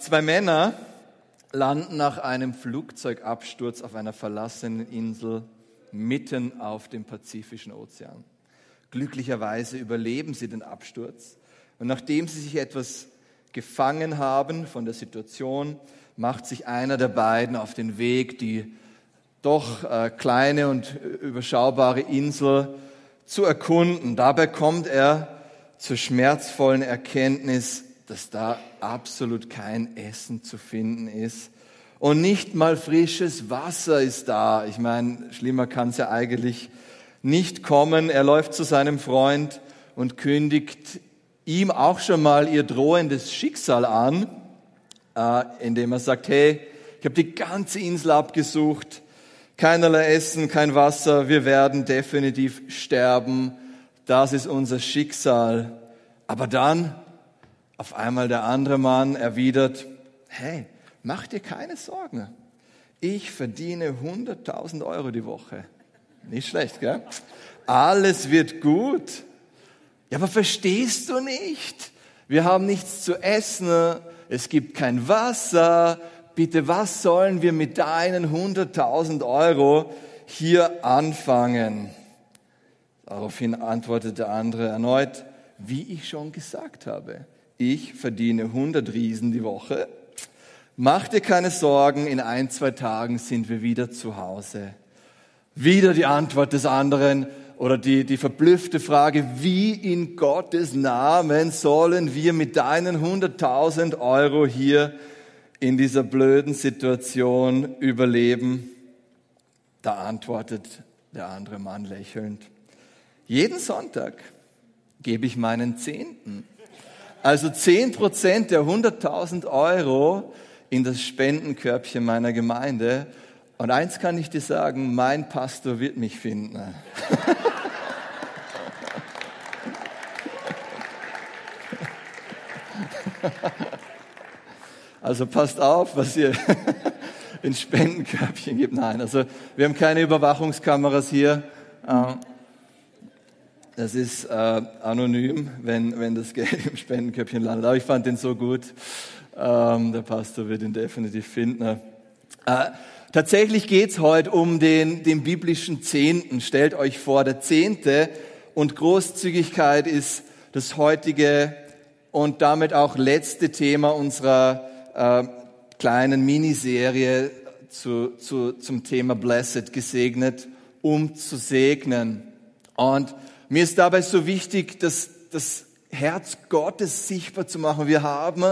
zwei Männer landen nach einem Flugzeugabsturz auf einer verlassenen Insel mitten auf dem Pazifischen Ozean. Glücklicherweise überleben sie den Absturz und nachdem sie sich etwas gefangen haben von der Situation, macht sich einer der beiden auf den Weg, die doch äh, kleine und überschaubare Insel zu erkunden. Dabei kommt er zur schmerzvollen Erkenntnis, dass da absolut kein Essen zu finden ist. Und nicht mal frisches Wasser ist da. Ich meine, schlimmer kann es ja eigentlich nicht kommen. Er läuft zu seinem Freund und kündigt ihm auch schon mal ihr drohendes Schicksal an, äh, indem er sagt, hey, ich habe die ganze Insel abgesucht, keinerlei Essen, kein Wasser, wir werden definitiv sterben, das ist unser Schicksal. Aber dann auf einmal der andere Mann erwidert, hey, mach dir keine Sorgen. Ich verdiene 100.000 Euro die Woche. Nicht schlecht, gell? Alles wird gut. Ja, aber verstehst du nicht? Wir haben nichts zu essen, es gibt kein Wasser. Bitte, was sollen wir mit deinen 100.000 Euro hier anfangen? Daraufhin antwortet der andere erneut, wie ich schon gesagt habe ich verdiene 100 Riesen die Woche. Mach dir keine Sorgen, in ein, zwei Tagen sind wir wieder zu Hause. Wieder die Antwort des anderen oder die, die verblüffte Frage, wie in Gottes Namen sollen wir mit deinen 100.000 Euro hier in dieser blöden Situation überleben? Da antwortet der andere Mann lächelnd, jeden Sonntag gebe ich meinen Zehnten also 10 Prozent der 100.000 Euro in das Spendenkörbchen meiner Gemeinde. Und eins kann ich dir sagen, mein Pastor wird mich finden. Also passt auf, was ihr ins Spendenkörbchen gibt. Nein, also wir haben keine Überwachungskameras hier. Das ist äh, anonym, wenn, wenn das Geld im Spendenköpfchen landet. Aber ich fand den so gut. Ähm, der Pastor wird ihn definitiv finden. Äh, tatsächlich geht's heute um den, den biblischen Zehnten. Stellt euch vor, der Zehnte und Großzügigkeit ist das heutige und damit auch letzte Thema unserer äh, kleinen Miniserie zu, zu, zum Thema Blessed, gesegnet, um zu segnen. Und mir ist dabei so wichtig, dass das Herz Gottes sichtbar zu machen. Wir haben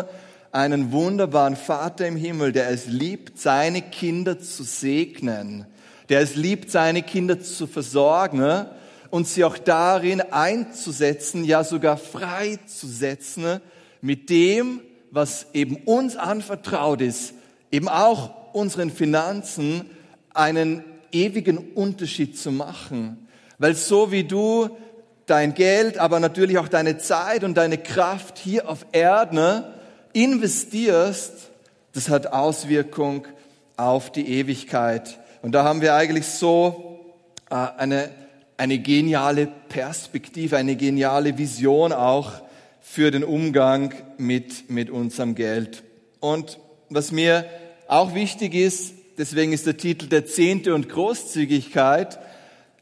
einen wunderbaren Vater im Himmel, der es liebt, seine Kinder zu segnen, der es liebt, seine Kinder zu versorgen und sie auch darin einzusetzen, ja sogar freizusetzen mit dem, was eben uns anvertraut ist, eben auch unseren Finanzen einen ewigen Unterschied zu machen. Weil so wie du dein Geld, aber natürlich auch deine Zeit und deine Kraft hier auf Erden investierst, das hat Auswirkung auf die Ewigkeit. Und da haben wir eigentlich so äh, eine, eine geniale Perspektive, eine geniale Vision auch für den Umgang mit, mit unserem Geld. Und was mir auch wichtig ist, deswegen ist der Titel der Zehnte und Großzügigkeit,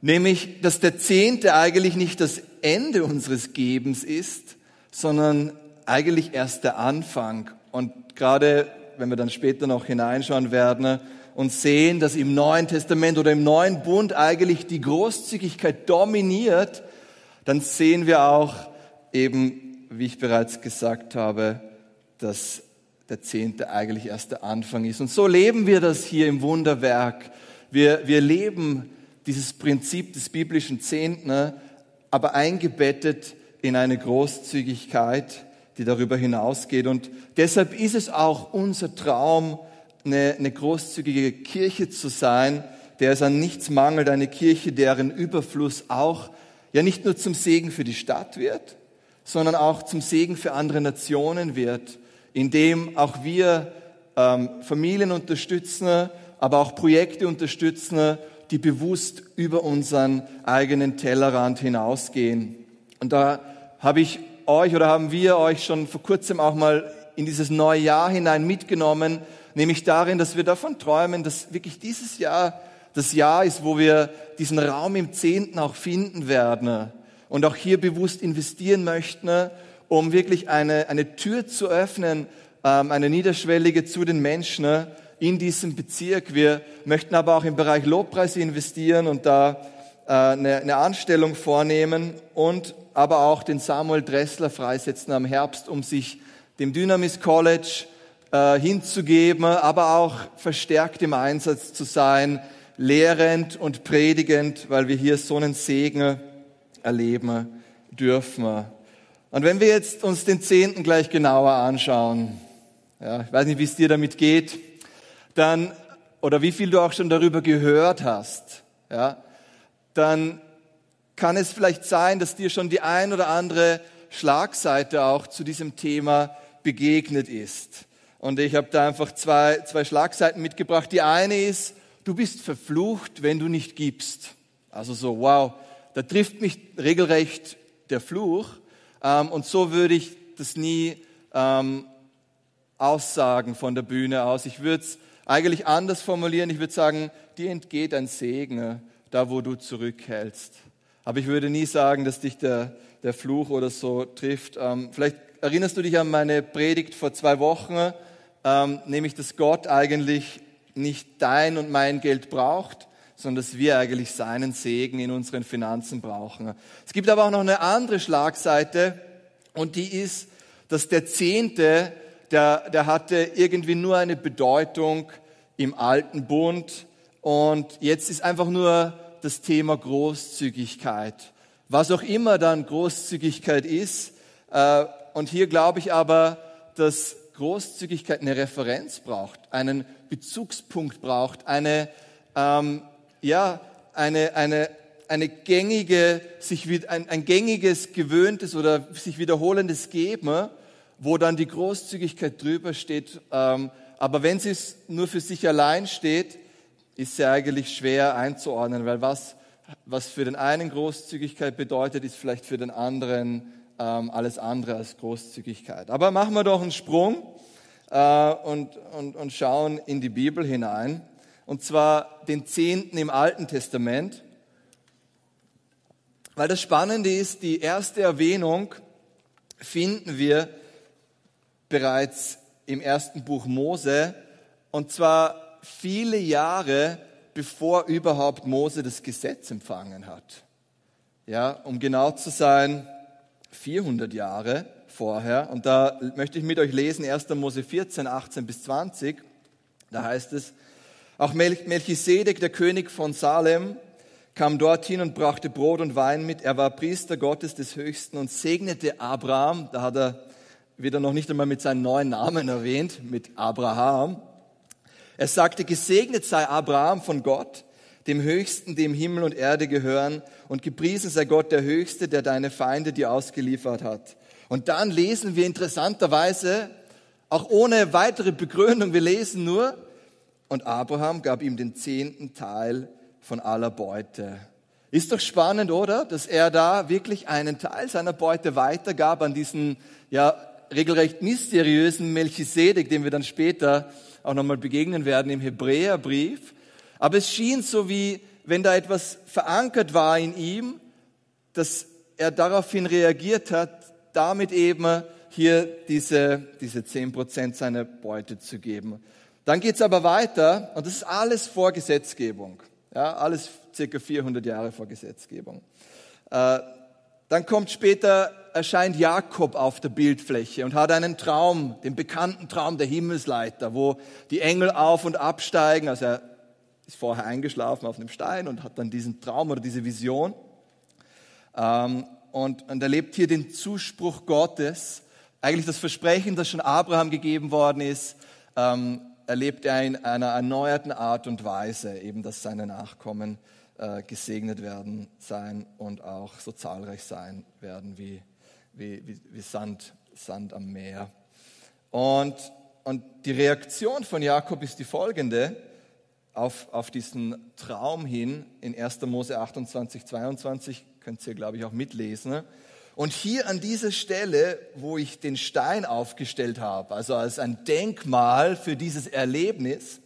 Nämlich, dass der Zehnte eigentlich nicht das Ende unseres Gebens ist, sondern eigentlich erst der Anfang. Und gerade wenn wir dann später noch hineinschauen werden und sehen, dass im Neuen Testament oder im Neuen Bund eigentlich die Großzügigkeit dominiert, dann sehen wir auch eben, wie ich bereits gesagt habe, dass der Zehnte eigentlich erst der Anfang ist. Und so leben wir das hier im Wunderwerk. Wir, wir leben dieses Prinzip des biblischen Zehnten, aber eingebettet in eine Großzügigkeit, die darüber hinausgeht. Und deshalb ist es auch unser Traum, eine, eine großzügige Kirche zu sein, der es an nichts mangelt, eine Kirche, deren Überfluss auch ja nicht nur zum Segen für die Stadt wird, sondern auch zum Segen für andere Nationen wird, indem auch wir ähm, Familien unterstützen, aber auch Projekte unterstützen, die bewusst über unseren eigenen Tellerrand hinausgehen. Und da habe ich euch oder haben wir euch schon vor kurzem auch mal in dieses neue Jahr hinein mitgenommen, nämlich darin, dass wir davon träumen, dass wirklich dieses Jahr das Jahr ist, wo wir diesen Raum im Zehnten auch finden werden und auch hier bewusst investieren möchten, um wirklich eine, eine Tür zu öffnen, ähm, eine niederschwellige zu den Menschen in diesem Bezirk. Wir möchten aber auch im Bereich Lobpreis investieren und da äh, eine, eine Anstellung vornehmen und aber auch den Samuel Dressler freisetzen am Herbst, um sich dem Dynamis College äh, hinzugeben, aber auch verstärkt im Einsatz zu sein, lehrend und predigend, weil wir hier so einen Segen erleben dürfen. Und wenn wir jetzt uns den Zehnten gleich genauer anschauen, ja, ich weiß nicht, wie es dir damit geht, dann, oder wie viel du auch schon darüber gehört hast, ja, dann kann es vielleicht sein, dass dir schon die ein oder andere Schlagseite auch zu diesem Thema begegnet ist. Und ich habe da einfach zwei, zwei Schlagseiten mitgebracht. Die eine ist, du bist verflucht, wenn du nicht gibst. Also so, wow, da trifft mich regelrecht der Fluch. Ähm, und so würde ich das nie ähm, aussagen von der Bühne aus. Ich würde es eigentlich anders formulieren. Ich würde sagen, dir entgeht ein Segen, da wo du zurückhältst. Aber ich würde nie sagen, dass dich der, der Fluch oder so trifft. Ähm, vielleicht erinnerst du dich an meine Predigt vor zwei Wochen, ähm, nämlich, dass Gott eigentlich nicht dein und mein Geld braucht, sondern dass wir eigentlich seinen Segen in unseren Finanzen brauchen. Es gibt aber auch noch eine andere Schlagseite und die ist, dass der Zehnte, der, der hatte irgendwie nur eine Bedeutung im alten Bund und jetzt ist einfach nur das Thema Großzügigkeit. Was auch immer dann Großzügigkeit ist. Äh, und hier glaube ich aber, dass Großzügigkeit eine Referenz braucht, einen Bezugspunkt braucht, eine, ähm, ja, eine, eine, eine gängige, sich, ein, ein gängiges, gewöhntes oder sich wiederholendes Geben, wo dann die Großzügigkeit drüber steht. Ähm, aber wenn sie nur für sich allein steht, ist sie eigentlich schwer einzuordnen, weil was, was für den einen Großzügigkeit bedeutet, ist vielleicht für den anderen ähm, alles andere als Großzügigkeit. Aber machen wir doch einen Sprung äh, und, und, und schauen in die Bibel hinein, und zwar den Zehnten im Alten Testament. Weil das Spannende ist, die erste Erwähnung finden wir bereits im ersten Buch Mose, und zwar viele Jahre bevor überhaupt Mose das Gesetz empfangen hat. Ja, um genau zu sein, 400 Jahre vorher. Und da möchte ich mit euch lesen 1. Mose 14, 18 bis 20. Da heißt es, auch Melchisedek, der König von Salem, kam dorthin und brachte Brot und Wein mit. Er war Priester Gottes des Höchsten und segnete Abraham. Da hat er wieder noch nicht einmal mit seinem neuen Namen erwähnt, mit Abraham. Er sagte, gesegnet sei Abraham von Gott, dem Höchsten, dem Himmel und Erde gehören, und gepriesen sei Gott der Höchste, der deine Feinde dir ausgeliefert hat. Und dann lesen wir interessanterweise, auch ohne weitere Begründung, wir lesen nur, und Abraham gab ihm den zehnten Teil von aller Beute. Ist doch spannend, oder? Dass er da wirklich einen Teil seiner Beute weitergab an diesen, ja, regelrecht mysteriösen Melchisedek, den wir dann später auch nochmal begegnen werden im Hebräerbrief. Aber es schien so wie, wenn da etwas verankert war in ihm, dass er daraufhin reagiert hat, damit eben hier diese, diese zehn Prozent seiner Beute zu geben. Dann geht's aber weiter und das ist alles vor Gesetzgebung. Ja, alles circa 400 Jahre vor Gesetzgebung. Äh, dann kommt später, erscheint Jakob auf der Bildfläche und hat einen Traum, den bekannten Traum der Himmelsleiter, wo die Engel auf und absteigen. Also er ist vorher eingeschlafen auf einem Stein und hat dann diesen Traum oder diese Vision. Ähm, und, erlebt hier den Zuspruch Gottes, eigentlich das Versprechen, das schon Abraham gegeben worden ist, ähm, erlebt er in einer erneuerten Art und Weise, eben dass seine Nachkommen äh, gesegnet werden sein und auch so zahlreich sein werden wie, wie, wie, wie Sand, Sand am Meer. Und, und die Reaktion von Jakob ist die folgende auf, auf diesen Traum hin in 1. Mose 28, 22, könnt ihr, glaube ich, auch mitlesen. Und hier an dieser Stelle, wo ich den Stein aufgestellt habe, also als ein Denkmal für dieses Erlebnis,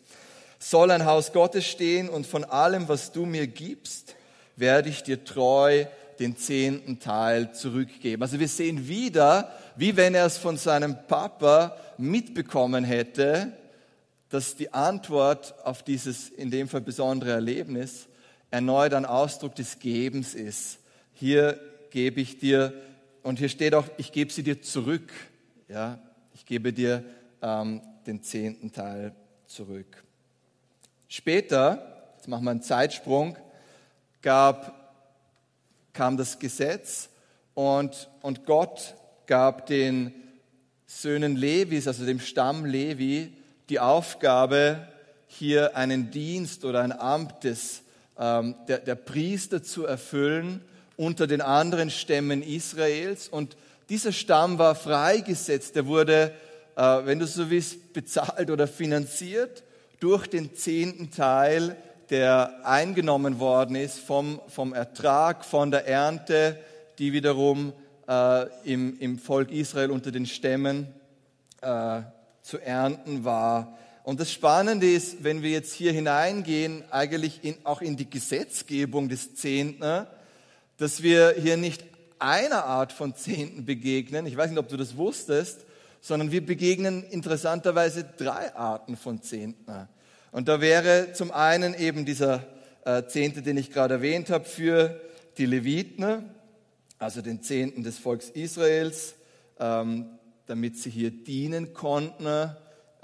soll ein Haus Gottes stehen und von allem, was du mir gibst, werde ich dir treu den zehnten Teil zurückgeben. Also wir sehen wieder, wie wenn er es von seinem Papa mitbekommen hätte, dass die Antwort auf dieses in dem Fall besondere Erlebnis erneut ein Ausdruck des Gebens ist. Hier gebe ich dir, und hier steht auch, ich gebe sie dir zurück. Ja, ich gebe dir ähm, den zehnten Teil zurück. Später, jetzt machen wir einen Zeitsprung, gab, kam das Gesetz und, und Gott gab den Söhnen Levis, also dem Stamm Levi, die Aufgabe, hier einen Dienst oder ein Amt des, ähm, der, der Priester zu erfüllen unter den anderen Stämmen Israels. Und dieser Stamm war freigesetzt, der wurde, äh, wenn du so willst, bezahlt oder finanziert durch den zehnten Teil, der eingenommen worden ist vom, vom Ertrag, von der Ernte, die wiederum äh, im, im Volk Israel unter den Stämmen äh, zu ernten war. Und das Spannende ist, wenn wir jetzt hier hineingehen, eigentlich in, auch in die Gesetzgebung des Zehnten, dass wir hier nicht einer Art von Zehnten begegnen, ich weiß nicht, ob du das wusstest, sondern wir begegnen interessanterweise drei Arten von Zehnten. Und da wäre zum einen eben dieser äh, Zehnte, den ich gerade erwähnt habe, für die Leviten, also den Zehnten des Volks Israels, ähm, damit sie hier dienen konnten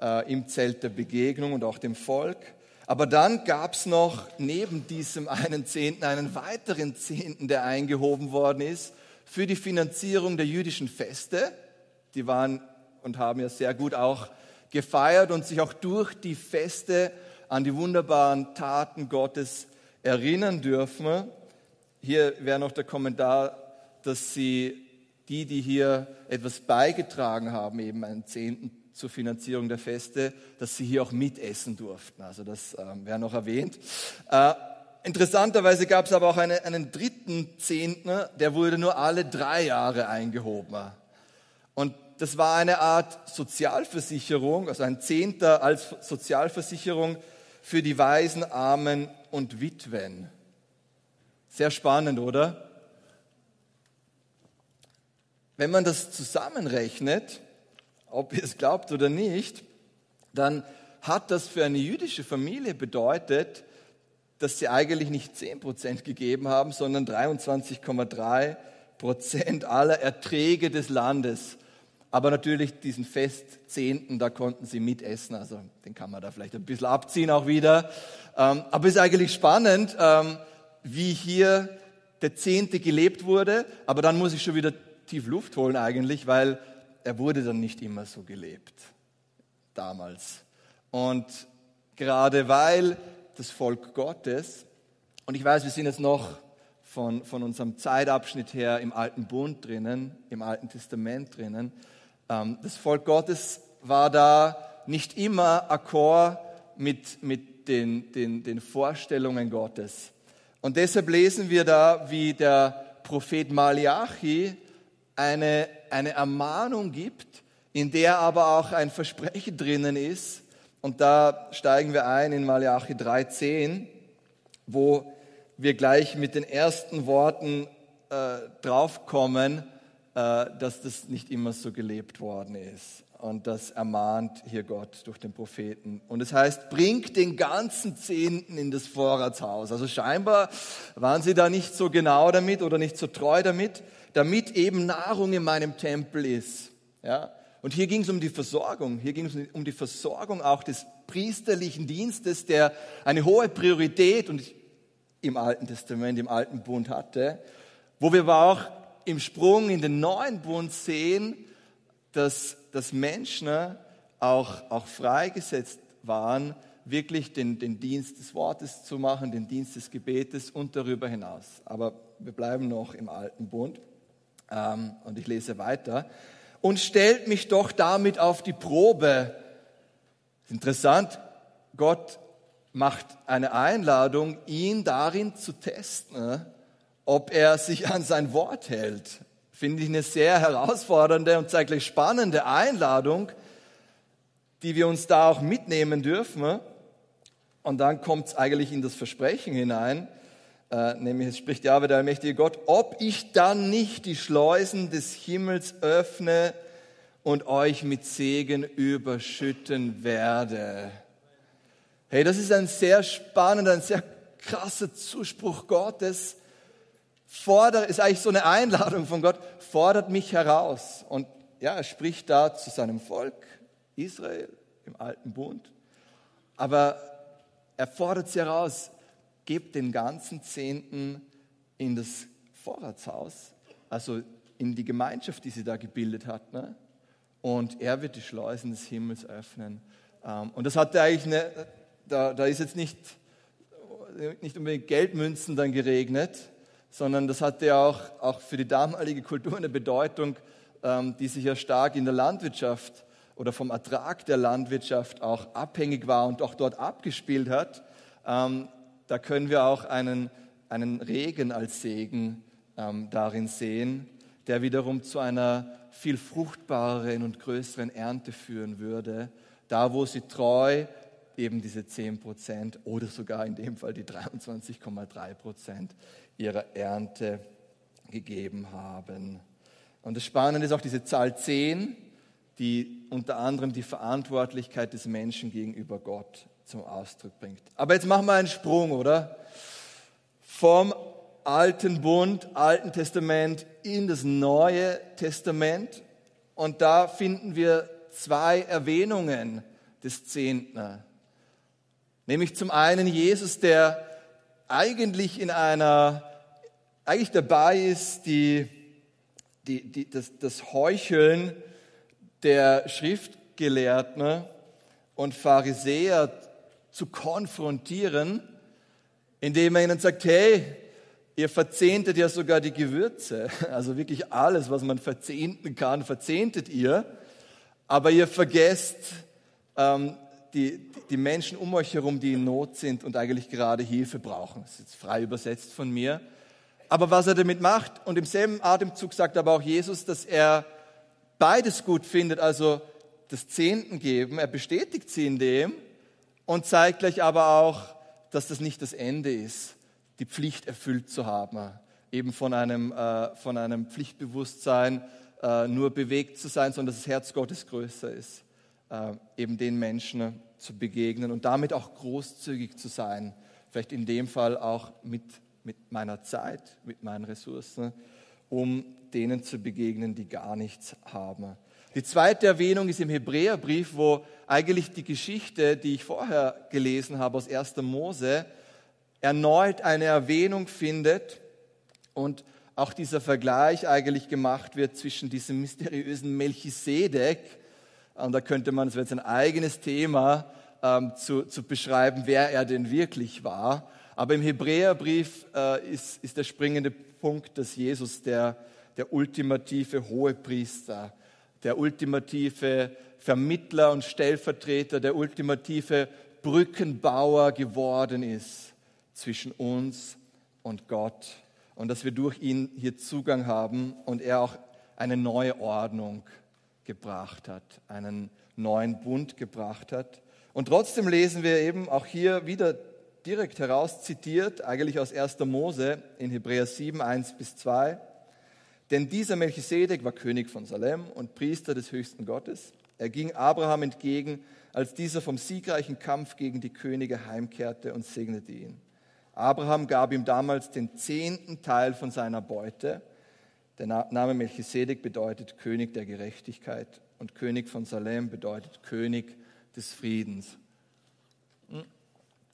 äh, im Zelt der Begegnung und auch dem Volk. Aber dann gab es noch neben diesem einen Zehnten einen weiteren Zehnten, der eingehoben worden ist für die Finanzierung der jüdischen Feste. Die waren und haben ja sehr gut auch gefeiert und sich auch durch die Feste an die wunderbaren Taten Gottes erinnern dürfen. Hier wäre noch der Kommentar, dass sie die, die hier etwas beigetragen haben, eben einen Zehnten zur Finanzierung der Feste, dass sie hier auch mitessen durften. Also das ähm, wäre noch erwähnt. Äh, interessanterweise gab es aber auch eine, einen dritten Zehnten, der wurde nur alle drei Jahre eingehoben. Und das war eine Art Sozialversicherung, also ein Zehnter als Sozialversicherung für die Waisen, Armen und Witwen. Sehr spannend, oder? Wenn man das zusammenrechnet, ob ihr es glaubt oder nicht, dann hat das für eine jüdische Familie bedeutet, dass sie eigentlich nicht 10% gegeben haben, sondern 23,3% aller Erträge des Landes. Aber natürlich diesen Festzehnten, da konnten sie mitessen, also den kann man da vielleicht ein bisschen abziehen auch wieder. Ähm, aber es ist eigentlich spannend, ähm, wie hier der Zehnte gelebt wurde, aber dann muss ich schon wieder tief Luft holen eigentlich, weil er wurde dann nicht immer so gelebt damals. Und gerade weil das Volk Gottes, und ich weiß, wir sind jetzt noch von, von unserem Zeitabschnitt her im Alten Bund drinnen, im Alten Testament drinnen, das Volk Gottes war da nicht immer akkord mit, mit den, den, den Vorstellungen Gottes. Und deshalb lesen wir da, wie der Prophet Malachi eine, eine Ermahnung gibt, in der aber auch ein Versprechen drinnen ist. Und da steigen wir ein in Malachi 3,10, wo wir gleich mit den ersten Worten äh, draufkommen, dass das nicht immer so gelebt worden ist. Und das ermahnt hier Gott durch den Propheten. Und es heißt, bringt den ganzen Zehnten in das Vorratshaus. Also scheinbar waren sie da nicht so genau damit oder nicht so treu damit damit eben Nahrung in meinem Tempel ist. Ja? Und hier ging es um die Versorgung. Hier ging es um die Versorgung auch des priesterlichen Dienstes, der eine hohe Priorität und im Alten Testament, im Alten Bund hatte, wo wir aber auch im Sprung in den neuen Bund sehen, dass, dass Menschen auch, auch freigesetzt waren, wirklich den, den Dienst des Wortes zu machen, den Dienst des Gebetes und darüber hinaus. Aber wir bleiben noch im Alten Bund. Ähm, und ich lese weiter. Und stellt mich doch damit auf die Probe. Interessant, Gott macht eine Einladung, ihn darin zu testen, ob er sich an sein Wort hält. finde ich eine sehr herausfordernde und zeitgleich spannende Einladung, die wir uns da auch mitnehmen dürfen. Und dann kommt es eigentlich in das Versprechen hinein, äh, nämlich es spricht ja der allmächtige Gott, ob ich dann nicht die Schleusen des Himmels öffne und euch mit Segen überschütten werde. Hey, das ist ein sehr spannender, ein sehr krasser Zuspruch Gottes. Fordert, ist eigentlich so eine Einladung von Gott, fordert mich heraus. Und ja, er spricht da zu seinem Volk, Israel, im alten Bund. Aber er fordert sie heraus, gebt den ganzen Zehnten in das Vorratshaus, also in die Gemeinschaft, die sie da gebildet hat. Ne? und er wird die Schleusen des Himmels öffnen. Ähm, und das hatte eigentlich eine, da, da ist jetzt nicht, nicht unbedingt Geldmünzen dann geregnet, sondern das hatte ja auch, auch für die damalige Kultur eine Bedeutung, ähm, die sich ja stark in der Landwirtschaft oder vom Ertrag der Landwirtschaft auch abhängig war und auch dort abgespielt hat. Ähm, da können wir auch einen, einen Regen als Segen darin sehen, der wiederum zu einer viel fruchtbareren und größeren Ernte führen würde, da wo sie treu eben diese 10 Prozent oder sogar in dem Fall die 23,3 Prozent ihrer Ernte gegeben haben. Und das Spannende ist auch diese Zahl 10, die unter anderem die Verantwortlichkeit des Menschen gegenüber Gott zum Ausdruck bringt. Aber jetzt machen wir einen Sprung, oder? Vom Alten Bund, Alten Testament in das Neue Testament. Und da finden wir zwei Erwähnungen des Zehnten. Nämlich zum einen Jesus, der eigentlich in einer, eigentlich dabei ist, die, die, die, das, das Heucheln der Schriftgelehrten und Pharisäer zu konfrontieren, indem er ihnen sagt, hey, Ihr verzehntet ja sogar die Gewürze, also wirklich alles, was man verzehnten kann, verzehntet ihr. Aber ihr vergesst ähm, die, die Menschen um euch herum, die in Not sind und eigentlich gerade Hilfe brauchen. Das ist jetzt frei übersetzt von mir. Aber was er damit macht, und im selben Atemzug sagt aber auch Jesus, dass er beides gut findet, also das Zehnten geben, er bestätigt sie in dem und zeigt gleich aber auch, dass das nicht das Ende ist die Pflicht erfüllt zu haben, eben von einem, äh, von einem Pflichtbewusstsein äh, nur bewegt zu sein, sondern dass das Herz Gottes größer ist, äh, eben den Menschen zu begegnen und damit auch großzügig zu sein, vielleicht in dem Fall auch mit, mit meiner Zeit, mit meinen Ressourcen, um denen zu begegnen, die gar nichts haben. Die zweite Erwähnung ist im Hebräerbrief, wo eigentlich die Geschichte, die ich vorher gelesen habe aus 1. Mose, erneut eine Erwähnung findet und auch dieser Vergleich eigentlich gemacht wird zwischen diesem mysteriösen Melchisedek, und da könnte man, es wäre jetzt ein eigenes Thema, ähm, zu, zu beschreiben, wer er denn wirklich war. Aber im Hebräerbrief äh, ist, ist der springende Punkt, dass Jesus der, der ultimative Hohepriester, der ultimative Vermittler und Stellvertreter, der ultimative Brückenbauer geworden ist zwischen uns und Gott und dass wir durch ihn hier Zugang haben und er auch eine neue Ordnung gebracht hat, einen neuen Bund gebracht hat. Und trotzdem lesen wir eben auch hier wieder direkt heraus zitiert, eigentlich aus 1. Mose in Hebräer 7, 1 bis 2. Denn dieser Melchisedek war König von Salem und Priester des höchsten Gottes. Er ging Abraham entgegen, als dieser vom siegreichen Kampf gegen die Könige heimkehrte und segnete ihn. Abraham gab ihm damals den zehnten Teil von seiner Beute. Der Name Melchisedek bedeutet König der Gerechtigkeit und König von Salem bedeutet König des Friedens. Hm.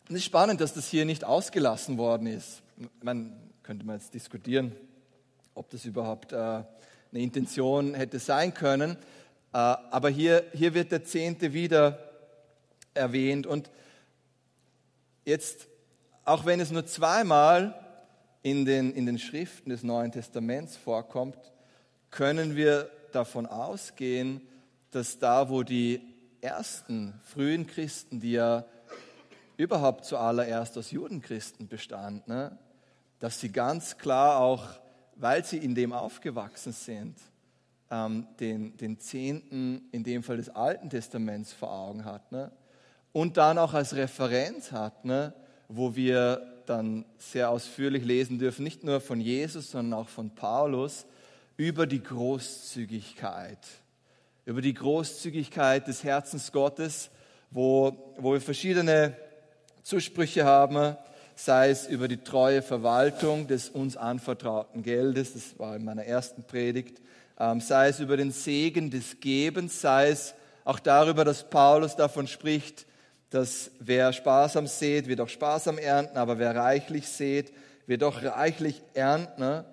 Es ist spannend, dass das hier nicht ausgelassen worden ist. Man könnte man jetzt diskutieren, ob das überhaupt äh, eine Intention hätte sein können. Äh, aber hier, hier wird der Zehnte wieder erwähnt. Und jetzt auch wenn es nur zweimal in den, in den Schriften des Neuen Testaments vorkommt, können wir davon ausgehen, dass da, wo die ersten frühen Christen, die ja überhaupt zuallererst aus Judenchristen bestanden, ne, dass sie ganz klar auch weil sie in dem aufgewachsen sind, ähm, den, den Zehnten, in dem Fall des Alten Testaments, vor Augen hat. Ne? Und dann auch als Referenz hat, ne? wo wir dann sehr ausführlich lesen dürfen, nicht nur von Jesus, sondern auch von Paulus, über die Großzügigkeit, über die Großzügigkeit des Herzens Gottes, wo, wo wir verschiedene Zusprüche haben, sei es über die treue Verwaltung des uns anvertrauten Geldes, das war in meiner ersten Predigt, ähm, sei es über den Segen des Gebens, sei es auch darüber, dass Paulus davon spricht, dass wer sparsam sät, wird auch sparsam ernten, aber wer reichlich sät, wird auch reichlich ernten.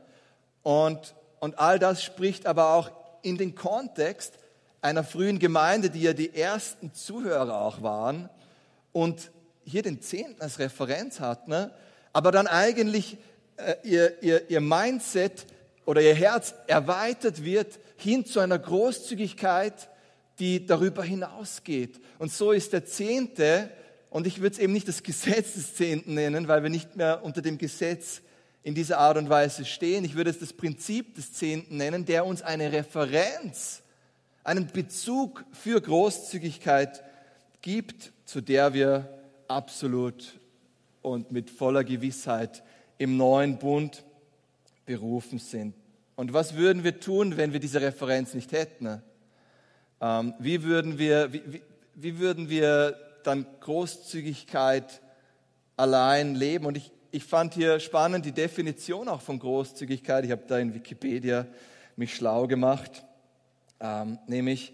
Und, und all das spricht aber auch in den Kontext einer frühen Gemeinde, die ja die ersten Zuhörer auch waren und hier den Zehnten als Referenz hat, ne? aber dann eigentlich äh, ihr, ihr, ihr Mindset oder ihr Herz erweitert wird hin zu einer Großzügigkeit, die darüber hinausgeht. Und so ist der Zehnte, und ich würde es eben nicht das Gesetz des Zehnten nennen, weil wir nicht mehr unter dem Gesetz in dieser Art und Weise stehen. Ich würde es das Prinzip des Zehnten nennen, der uns eine Referenz, einen Bezug für Großzügigkeit gibt, zu der wir absolut und mit voller Gewissheit im neuen Bund berufen sind. Und was würden wir tun, wenn wir diese Referenz nicht hätten? Ähm, wie, würden wir, wie, wie, wie würden wir dann Großzügigkeit allein leben? Und ich, ich fand hier spannend die Definition auch von Großzügigkeit. Ich habe da in Wikipedia mich schlau gemacht, ähm, nämlich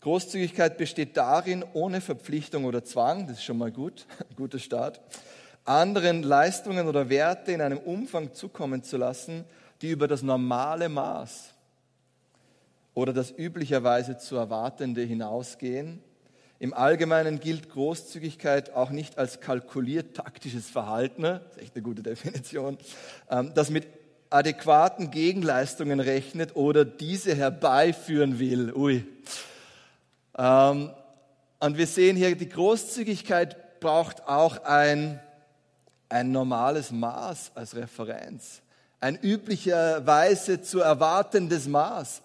Großzügigkeit besteht darin, ohne Verpflichtung oder Zwang, das ist schon mal gut, guter Start, anderen Leistungen oder Werte in einem Umfang zukommen zu lassen, die über das normale Maß oder das üblicherweise zu erwartende hinausgehen. Im Allgemeinen gilt Großzügigkeit auch nicht als kalkuliert taktisches Verhalten, das ist echt eine gute Definition, ähm, das mit adäquaten Gegenleistungen rechnet oder diese herbeiführen will. Ui. Ähm, und wir sehen hier, die Großzügigkeit braucht auch ein, ein normales Maß als Referenz. Ein üblicherweise zu erwartendes Maß.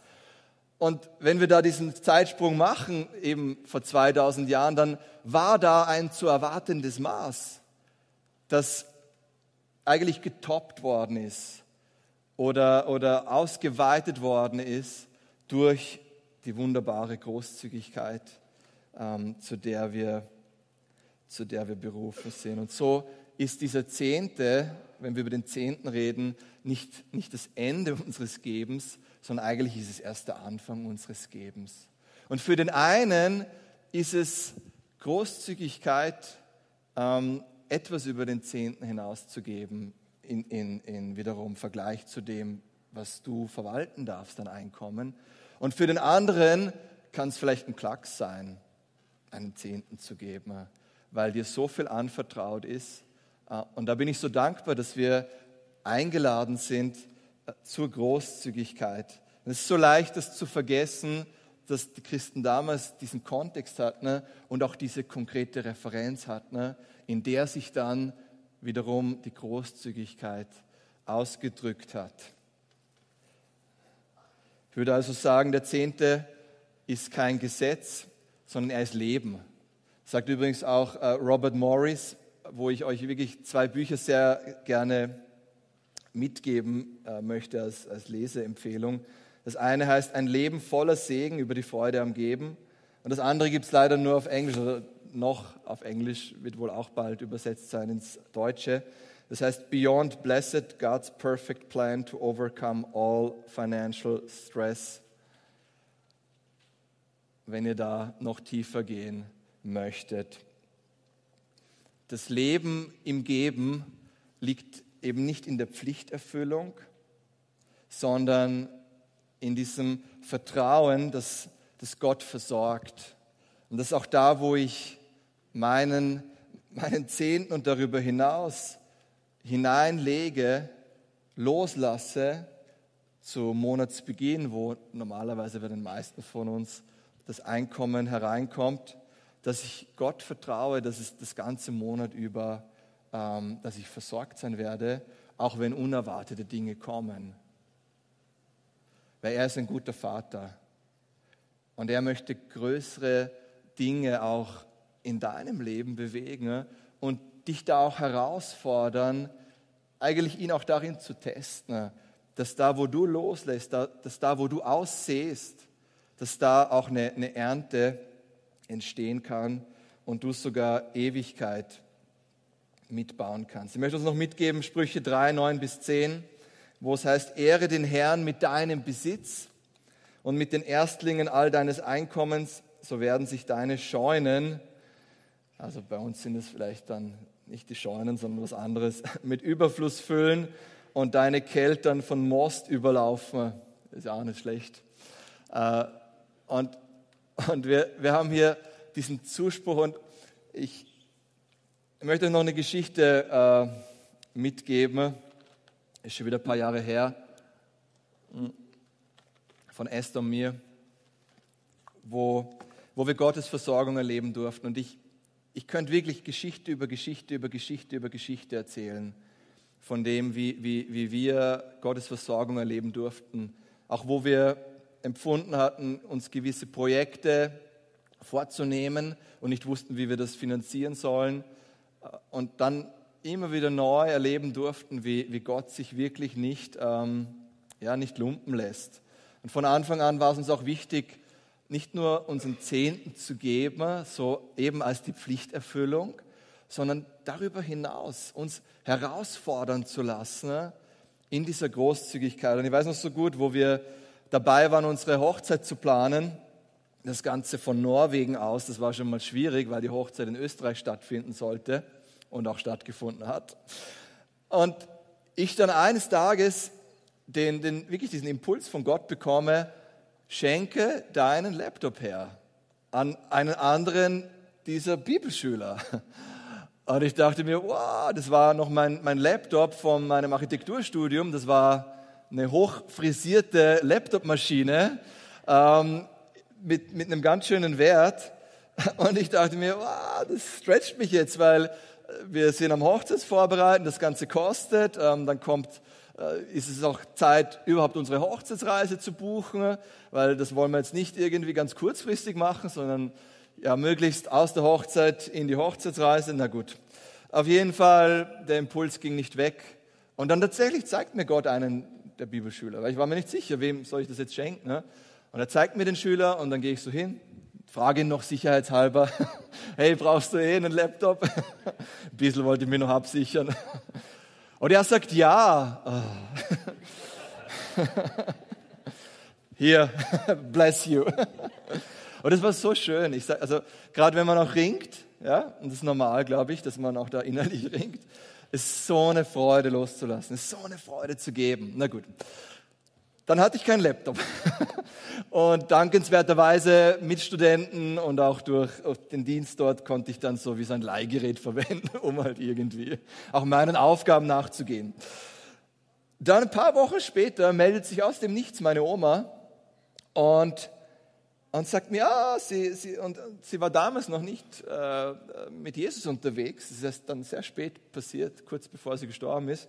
Und wenn wir da diesen Zeitsprung machen, eben vor 2000 Jahren, dann war da ein zu erwartendes Maß, das eigentlich getoppt worden ist oder, oder ausgeweitet worden ist durch die wunderbare Großzügigkeit, ähm, zu, der wir, zu der wir berufen sind. Und so ist dieser Zehnte, wenn wir über den Zehnten reden, nicht, nicht das Ende unseres Gebens, sondern eigentlich ist es erst der Anfang unseres Gebens. Und für den einen ist es Großzügigkeit, ähm, etwas über den Zehnten hinauszugeben, in, in, in wiederum Vergleich zu dem, was du verwalten darfst an Einkommen. Und für den anderen kann es vielleicht ein Klacks sein, einen Zehnten zu geben, weil dir so viel anvertraut ist. Äh, und da bin ich so dankbar, dass wir eingeladen sind zur Großzügigkeit. Es ist so leicht, das zu vergessen, dass die Christen damals diesen Kontext hatten ne, und auch diese konkrete Referenz hatten, ne, in der sich dann wiederum die Großzügigkeit ausgedrückt hat. Ich würde also sagen, der Zehnte ist kein Gesetz, sondern er ist Leben. Sagt übrigens auch äh, Robert Morris, wo ich euch wirklich zwei Bücher sehr gerne mitgeben äh, möchte als, als Leseempfehlung. Das eine heißt Ein Leben voller Segen über die Freude am Geben. Und das andere gibt es leider nur auf Englisch oder noch auf Englisch, wird wohl auch bald übersetzt sein ins Deutsche. Das heißt, Beyond Blessed, God's Perfect Plan to Overcome All Financial Stress. Wenn ihr da noch tiefer gehen möchtet. Das Leben im Geben liegt eben nicht in der Pflichterfüllung, sondern in diesem Vertrauen, dass, dass Gott versorgt. Und das ist auch da, wo ich meinen, meinen Zehnten und darüber hinaus hineinlege, loslasse zu Monatsbeginn, wo normalerweise bei den meisten von uns das Einkommen hereinkommt, dass ich Gott vertraue, dass es das ganze Monat über, dass ich versorgt sein werde, auch wenn unerwartete Dinge kommen. weil er ist ein guter Vater. Und er möchte größere Dinge auch in deinem Leben bewegen und dich da auch herausfordern, eigentlich ihn auch darin zu testen, dass da, wo du loslässt, dass da, wo du aussähst, dass da auch eine, eine Ernte entstehen kann und du sogar Ewigkeit mitbauen kannst. Ich möchte uns noch mitgeben, Sprüche 3, 9 bis 10, wo es heißt, ehre den Herrn mit deinem Besitz und mit den Erstlingen all deines Einkommens, so werden sich deine Scheunen, also bei uns sind es vielleicht dann nicht die Scheunen, sondern was anderes, mit Überfluss füllen und deine Keltern von Most überlaufen. Ist ja auch nicht schlecht. Äh, und, und wir, wir haben hier diesen Zuspruch und ich möchte euch noch eine Geschichte äh, mitgeben. Ist schon wieder ein paar Jahre her. Hm, von Esther und mir, wo, wo wir Gottes Versorgung erleben durften. Und ich, ich könnte wirklich Geschichte über Geschichte über Geschichte über Geschichte erzählen, von dem, wie, wie, wie wir Gottes Versorgung erleben durften. Auch wo wir empfunden hatten, uns gewisse Projekte vorzunehmen und nicht wussten, wie wir das finanzieren sollen. Und dann immer wieder neu erleben durften, wie, wie Gott sich wirklich nicht, ähm, ja, nicht lumpen lässt. Und von Anfang an war es uns auch wichtig, nicht nur unseren Zehnten zu geben, so eben als die Pflichterfüllung, sondern darüber hinaus uns herausfordern zu lassen in dieser Großzügigkeit. Und ich weiß noch so gut, wo wir dabei waren, unsere Hochzeit zu planen, das Ganze von Norwegen aus, das war schon mal schwierig, weil die Hochzeit in Österreich stattfinden sollte und auch stattgefunden hat. Und ich dann eines Tages den, den, wirklich diesen Impuls von Gott bekomme, schenke deinen Laptop her an einen anderen dieser Bibelschüler. Und ich dachte mir, wow, das war noch mein, mein Laptop von meinem Architekturstudium, das war eine hochfrisierte Laptopmaschine ähm, mit, mit einem ganz schönen Wert. Und ich dachte mir, wow, das stretcht mich jetzt, weil wir sind am Hochzeitsvorbereiten, das Ganze kostet, ähm, dann kommt äh, ist es auch Zeit, überhaupt unsere Hochzeitsreise zu buchen, weil das wollen wir jetzt nicht irgendwie ganz kurzfristig machen, sondern ja, möglichst aus der Hochzeit in die Hochzeitsreise. Na gut. Auf jeden Fall, der Impuls ging nicht weg. Und dann tatsächlich zeigt mir Gott einen der Bibelschüler, weil ich war mir nicht sicher, wem soll ich das jetzt schenken. Ne? Und er zeigt mir den Schüler und dann gehe ich so hin, frage ihn noch sicherheitshalber, hey, brauchst du eh einen Laptop? Ein bisschen wollte ich mir noch absichern. Und er sagt ja. Hier, bless you. Und das war so schön. Ich sag, also gerade wenn man auch ringt, ja, und das ist normal, glaube ich, dass man auch da innerlich ringt, ist so eine Freude loszulassen, ist so eine Freude zu geben. Na gut. Dann hatte ich keinen Laptop. Und dankenswerterweise mit Studenten und auch durch den Dienst dort konnte ich dann so wie so ein Leihgerät verwenden, um halt irgendwie auch meinen Aufgaben nachzugehen. Dann ein paar Wochen später meldet sich aus dem Nichts meine Oma und, und sagt mir, ah, sie, sie, und, sie war damals noch nicht äh, mit Jesus unterwegs. Das ist erst dann sehr spät passiert, kurz bevor sie gestorben ist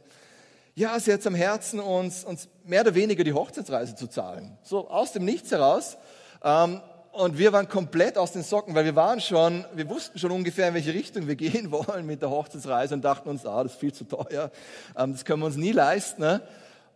ja, sie hat am Herzen, uns, uns mehr oder weniger die Hochzeitsreise zu zahlen. So aus dem Nichts heraus. Ähm, und wir waren komplett aus den Socken, weil wir waren schon, wir wussten schon ungefähr, in welche Richtung wir gehen wollen mit der Hochzeitsreise und dachten uns, ah, das ist viel zu teuer, ähm, das können wir uns nie leisten. Ne?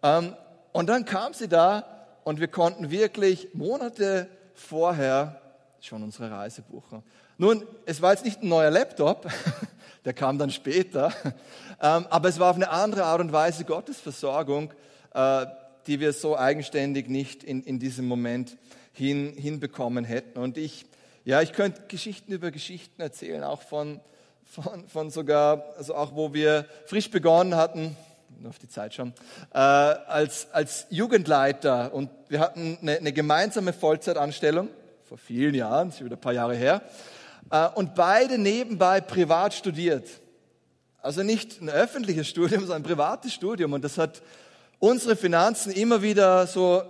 Ähm, und dann kam sie da und wir konnten wirklich Monate vorher schon unsere Reise buchen. Nun, es war jetzt nicht ein neuer Laptop, der kam dann später, ähm, aber es war auf eine andere Art und Weise Gottes Versorgung, äh, die wir so eigenständig nicht in, in diesem Moment hin, hinbekommen hätten. Und ich, ja, ich könnte Geschichten über Geschichten erzählen, auch von, von, von sogar, also auch wo wir frisch begonnen hatten, auf die Zeit schon, äh, als, als Jugendleiter und wir hatten eine, eine gemeinsame Vollzeitanstellung vor vielen Jahren, ist wieder ein paar Jahre her, und beide nebenbei privat studiert. Also nicht ein öffentliches Studium, sondern ein privates Studium. Und das hat unsere Finanzen immer wieder so,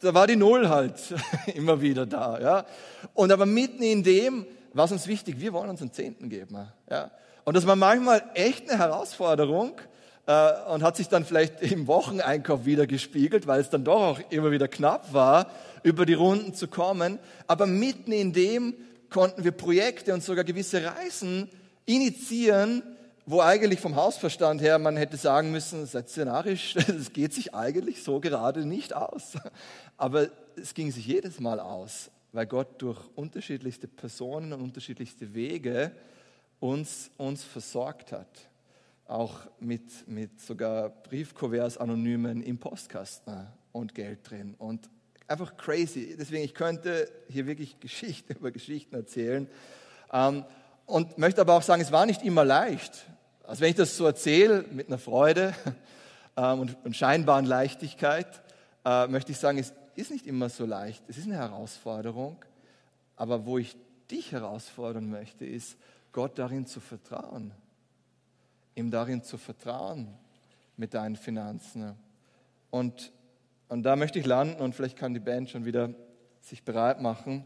da war die Null halt immer wieder da. Ja. Und aber mitten in dem war es uns wichtig, wir wollen uns einen Zehnten geben. Ja. Und das war manchmal echt eine Herausforderung, äh, äh, und hat sich dann vielleicht im Wocheneinkauf wieder gespiegelt, weil es dann doch auch immer wieder knapp war, über die Runden zu kommen. Aber mitten in dem konnten wir Projekte und sogar gewisse Reisen initiieren, wo eigentlich vom Hausverstand her man hätte sagen müssen, seid szenarisch, es geht sich eigentlich so gerade nicht aus. Aber es ging sich jedes Mal aus, weil Gott durch unterschiedlichste Personen und unterschiedlichste Wege uns, uns versorgt hat. Auch mit, mit sogar Briefkuverts, anonymen im Postkasten und Geld drin. Und einfach crazy. Deswegen, ich könnte hier wirklich Geschichten über Geschichten erzählen. Ähm, und möchte aber auch sagen, es war nicht immer leicht. Also wenn ich das so erzähle mit einer Freude ähm, und, und scheinbaren Leichtigkeit, äh, möchte ich sagen, es ist nicht immer so leicht. Es ist eine Herausforderung. Aber wo ich dich herausfordern möchte, ist, Gott darin zu vertrauen. Ihm darin zu vertrauen mit deinen Finanzen. Und, und da möchte ich landen und vielleicht kann die Band schon wieder sich bereit machen,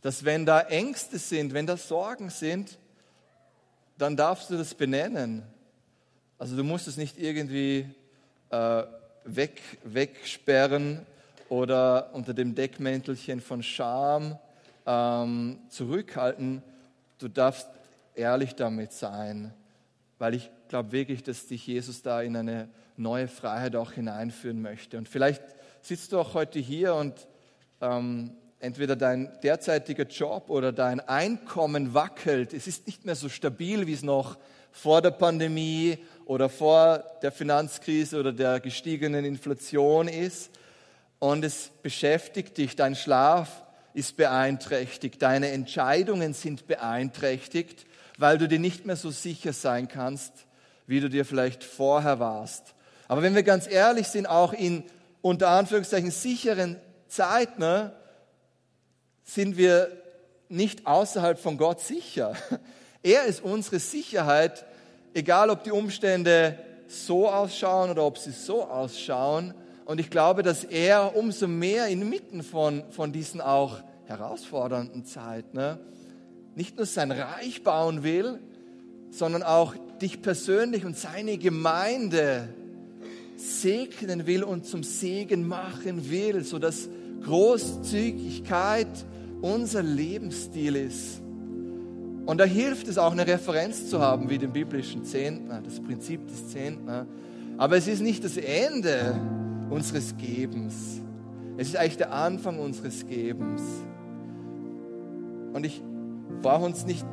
dass wenn da Ängste sind, wenn da Sorgen sind, dann darfst du das benennen. Also du musst es nicht irgendwie äh, weg, wegsperren oder unter dem Deckmäntelchen von Scham ähm, zurückhalten. Du darfst ehrlich damit sein, weil ich glaube wirklich, dass dich Jesus da in eine neue Freiheit auch hineinführen möchte. Und vielleicht sitzt du auch heute hier und ähm, entweder dein derzeitiger Job oder dein Einkommen wackelt. Es ist nicht mehr so stabil, wie es noch vor der Pandemie oder vor der Finanzkrise oder der gestiegenen Inflation ist. Und es beschäftigt dich, dein Schlaf ist beeinträchtigt, deine Entscheidungen sind beeinträchtigt, weil du dir nicht mehr so sicher sein kannst, wie du dir vielleicht vorher warst. Aber wenn wir ganz ehrlich sind, auch in unter Anführungszeichen sicheren Zeiten, ne, sind wir nicht außerhalb von Gott sicher. Er ist unsere Sicherheit, egal ob die Umstände so ausschauen oder ob sie so ausschauen. Und ich glaube, dass er umso mehr inmitten von, von diesen auch herausfordernden Zeiten ne, nicht nur sein Reich bauen will, sondern auch dich persönlich und seine Gemeinde segnen will und zum Segen machen will, sodass Großzügigkeit unser Lebensstil ist. Und da hilft es auch, eine Referenz zu haben, wie den biblischen Zehntner, das Prinzip des Zehntner. Aber es ist nicht das Ende unseres Gebens. Es ist eigentlich der Anfang unseres Gebens. Und ich brauche uns nicht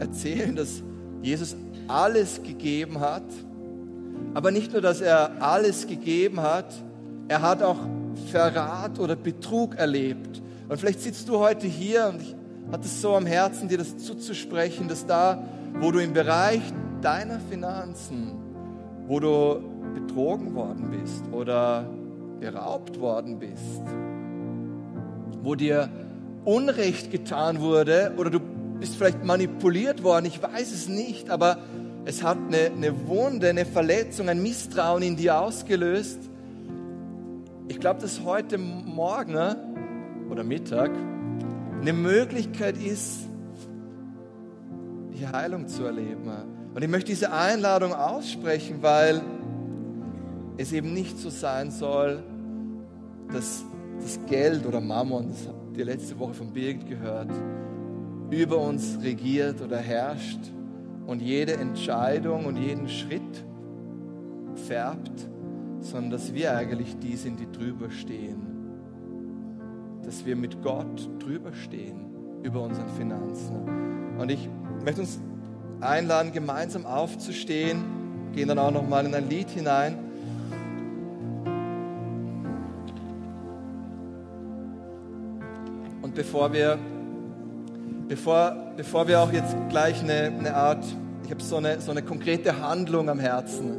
erzählen, dass Jesus alles gegeben hat. Aber nicht nur, dass er alles gegeben hat, er hat auch Verrat oder Betrug erlebt. Und vielleicht sitzt du heute hier und ich hatte es so am Herzen, dir das zuzusprechen, dass da, wo du im Bereich deiner Finanzen, wo du betrogen worden bist oder beraubt worden bist, wo dir Unrecht getan wurde oder du bist vielleicht manipuliert worden, ich weiß es nicht, aber es hat eine, eine Wunde, eine Verletzung, ein Misstrauen in dir ausgelöst. Ich glaube, dass heute Morgen ne, oder Mittag eine Möglichkeit ist, die Heilung zu erleben. Und ich möchte diese Einladung aussprechen, weil es eben nicht so sein soll, dass das Geld oder Mammon, das habt ihr letzte Woche von Birgit gehört, über uns regiert oder herrscht und jede Entscheidung und jeden Schritt färbt, sondern dass wir eigentlich die sind, die drüber stehen dass wir mit Gott drüber stehen über unseren Finanzen. Und ich möchte uns einladen, gemeinsam aufzustehen, gehen dann auch noch mal in ein Lied hinein. Und bevor wir, bevor, bevor wir auch jetzt gleich eine, eine Art, ich habe so eine, so eine konkrete Handlung am Herzen,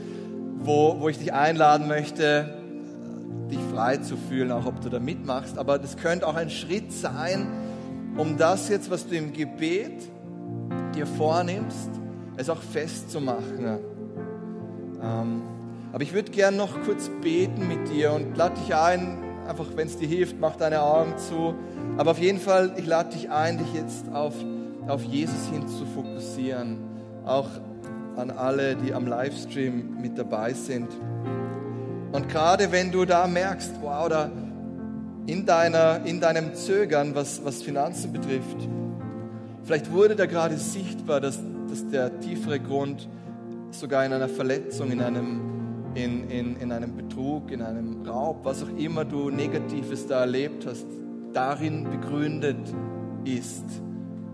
wo, wo ich dich einladen möchte, dich frei zu fühlen, auch ob du da mitmachst. Aber das könnte auch ein Schritt sein, um das jetzt, was du im Gebet dir vornimmst, es auch festzumachen. Ähm, aber ich würde gerne noch kurz beten mit dir und lade dich ein, einfach wenn es dir hilft, mach deine Augen zu. Aber auf jeden Fall, ich lade dich ein, dich jetzt auf, auf Jesus hin zu fokussieren. Auch an alle, die am Livestream mit dabei sind. Und gerade wenn du da merkst, wow, da in, deiner, in deinem Zögern, was, was Finanzen betrifft, vielleicht wurde da gerade sichtbar, dass, dass der tiefere Grund sogar in einer Verletzung, in einem, in, in, in einem Betrug, in einem Raub, was auch immer du Negatives da erlebt hast, darin begründet ist.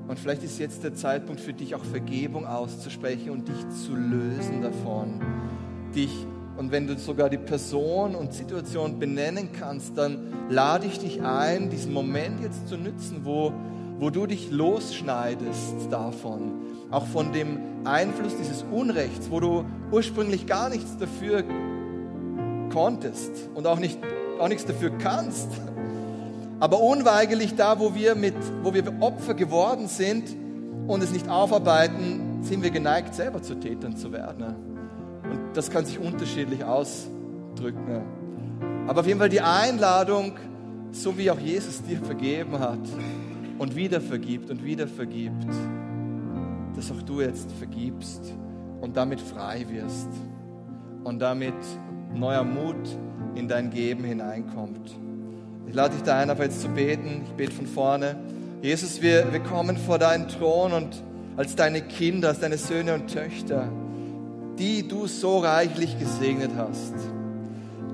Und vielleicht ist jetzt der Zeitpunkt für dich auch Vergebung auszusprechen und dich zu lösen davon. Dich, und wenn du sogar die Person und Situation benennen kannst, dann lade ich dich ein, diesen Moment jetzt zu nützen, wo, wo du dich losschneidest davon. Auch von dem Einfluss dieses Unrechts, wo du ursprünglich gar nichts dafür konntest und auch, nicht, auch nichts dafür kannst. Aber unweigerlich da, wo wir, mit, wo wir Opfer geworden sind und es nicht aufarbeiten, sind wir geneigt, selber zu Tätern zu werden. Und das kann sich unterschiedlich ausdrücken. Aber auf jeden Fall die Einladung, so wie auch Jesus dir vergeben hat und wieder vergibt und wieder vergibt, dass auch du jetzt vergibst und damit frei wirst und damit neuer Mut in dein Geben hineinkommt. Ich lade dich da ein, einfach jetzt zu beten. Ich bete von vorne. Jesus, wir, wir kommen vor deinen Thron und als deine Kinder, als deine Söhne und Töchter, die du so reichlich gesegnet hast,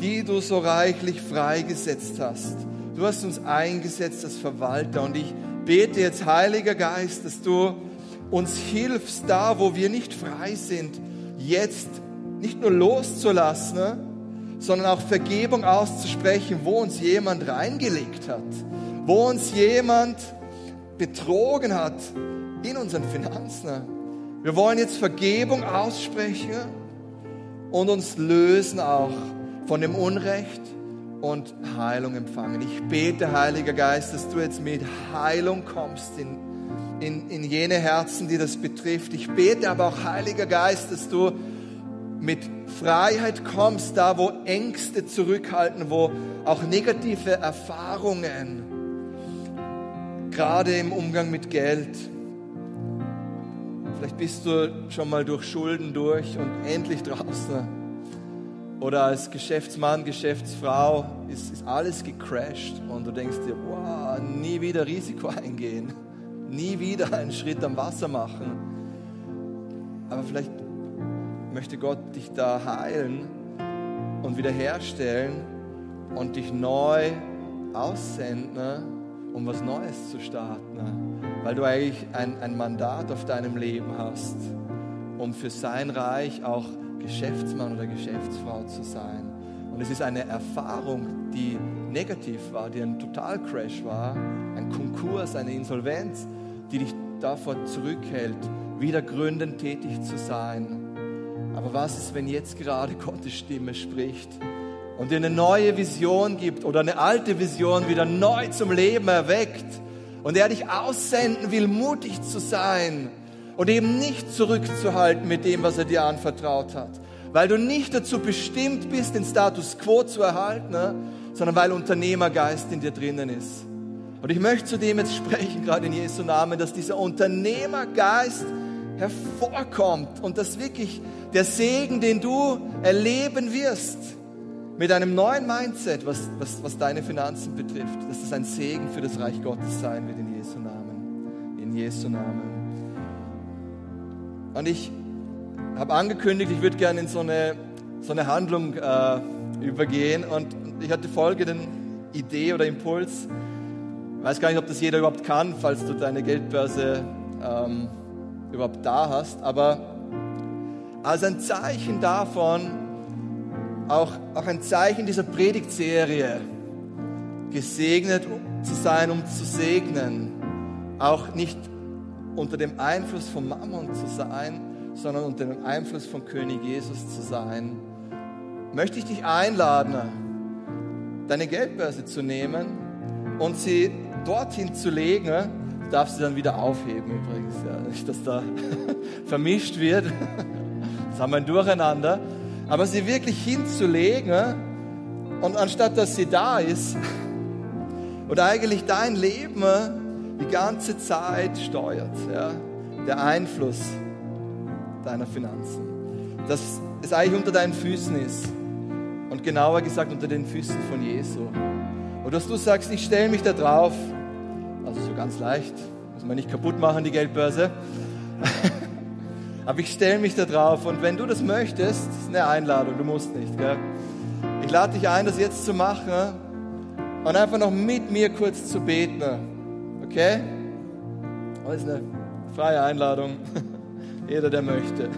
die du so reichlich freigesetzt hast. Du hast uns eingesetzt als Verwalter und ich bete jetzt, Heiliger Geist, dass du uns hilfst, da wo wir nicht frei sind, jetzt nicht nur loszulassen, sondern auch Vergebung auszusprechen, wo uns jemand reingelegt hat, wo uns jemand betrogen hat in unseren Finanzen. Wir wollen jetzt Vergebung aussprechen und uns lösen auch von dem Unrecht und Heilung empfangen. Ich bete, Heiliger Geist, dass du jetzt mit Heilung kommst in, in, in jene Herzen, die das betrifft. Ich bete aber auch, Heiliger Geist, dass du mit Freiheit kommst, da wo Ängste zurückhalten, wo auch negative Erfahrungen, gerade im Umgang mit Geld, vielleicht bist du schon mal durch Schulden durch und endlich draußen. Oder als Geschäftsmann, Geschäftsfrau ist, ist alles gecrashed und du denkst dir, wow, nie wieder Risiko eingehen, nie wieder einen Schritt am Wasser machen. Aber vielleicht möchte Gott dich da heilen und wiederherstellen und dich neu aussenden, um was Neues zu starten. Weil du eigentlich ein, ein Mandat auf deinem Leben hast, um für sein Reich auch Geschäftsmann oder Geschäftsfrau zu sein. Und es ist eine Erfahrung, die negativ war, die ein Totalcrash war, ein Konkurs, eine Insolvenz, die dich davor zurückhält, wieder gründend tätig zu sein aber was ist, wenn jetzt gerade Gottes Stimme spricht und dir eine neue Vision gibt oder eine alte Vision wieder neu zum Leben erweckt und er dich aussenden will, mutig zu sein und eben nicht zurückzuhalten mit dem, was er dir anvertraut hat, weil du nicht dazu bestimmt bist, den Status quo zu erhalten, ne? sondern weil Unternehmergeist in dir drinnen ist. Und ich möchte zu dem jetzt sprechen, gerade in Jesu Namen, dass dieser Unternehmergeist hervorkommt und dass wirklich der Segen, den du erleben wirst mit einem neuen Mindset, was, was, was deine Finanzen betrifft, dass das ein Segen für das Reich Gottes sein wird in Jesu Namen. In Jesu Namen. Und ich habe angekündigt, ich würde gerne in so eine, so eine Handlung äh, übergehen und ich hatte folgende Idee oder Impuls. Ich weiß gar nicht, ob das jeder überhaupt kann, falls du deine Geldbörse ähm, überhaupt da hast, aber als ein Zeichen davon, auch, auch ein Zeichen dieser Predigtserie, gesegnet zu sein, um zu segnen, auch nicht unter dem Einfluss von Mammon zu sein, sondern unter dem Einfluss von König Jesus zu sein, möchte ich dich einladen, deine Geldbörse zu nehmen und sie dorthin zu legen, darf sie dann wieder aufheben übrigens. Ja. Nicht, dass da vermischt wird. Das haben wir ein Durcheinander. Aber sie wirklich hinzulegen und anstatt dass sie da ist und eigentlich dein Leben die ganze Zeit steuert, ja, der Einfluss, deiner Finanzen. Dass es eigentlich unter deinen Füßen ist. Und genauer gesagt unter den Füßen von Jesu. Und dass du sagst, ich stelle mich da drauf, also so ganz leicht, muss man nicht kaputt machen, die Geldbörse. Aber ich stelle mich da drauf und wenn du das möchtest, ist eine Einladung, du musst nicht. Gell? Ich lade dich ein, das jetzt zu machen und einfach noch mit mir kurz zu beten. Okay? Das ist eine freie Einladung. Jeder, der möchte.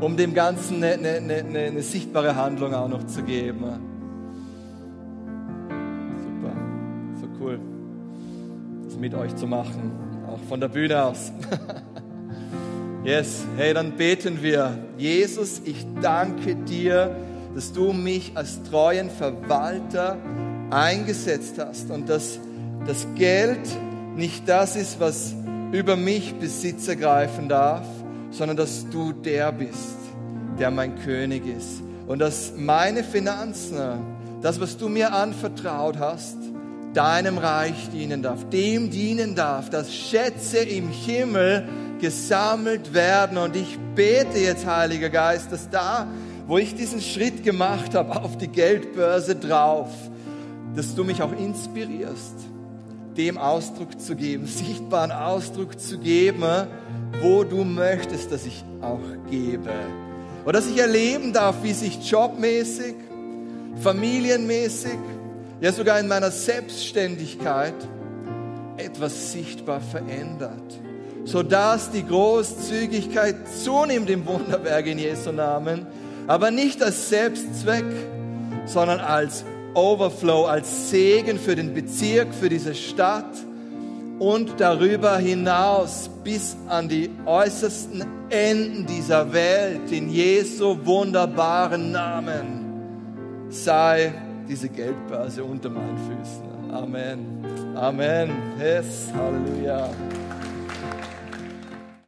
Um dem Ganzen eine, eine, eine, eine sichtbare Handlung auch noch zu geben. Mit euch zu machen. Auch von der Bühne aus. Yes, hey, dann beten wir. Jesus, ich danke dir, dass du mich als treuen Verwalter eingesetzt hast und dass das Geld nicht das ist, was über mich Besitz ergreifen darf, sondern dass du der bist, der mein König ist. Und dass meine Finanzen, das, was du mir anvertraut hast, deinem Reich dienen darf, dem dienen darf, dass Schätze im Himmel gesammelt werden. Und ich bete jetzt, Heiliger Geist, dass da, wo ich diesen Schritt gemacht habe, auf die Geldbörse drauf, dass du mich auch inspirierst, dem Ausdruck zu geben, sichtbaren Ausdruck zu geben, wo du möchtest, dass ich auch gebe. Oder dass ich erleben darf, wie sich jobmäßig, familienmäßig, ja sogar in meiner Selbstständigkeit etwas sichtbar verändert sodass die Großzügigkeit zunimmt im Wunderwerk in Jesu Namen, aber nicht als Selbstzweck, sondern als Overflow, als Segen für den Bezirk, für diese Stadt und darüber hinaus bis an die äußersten Enden dieser Welt in Jesu wunderbaren Namen. Sei diese Geldbörse unter meinen Füßen. Amen. Amen. Yes. Halleluja.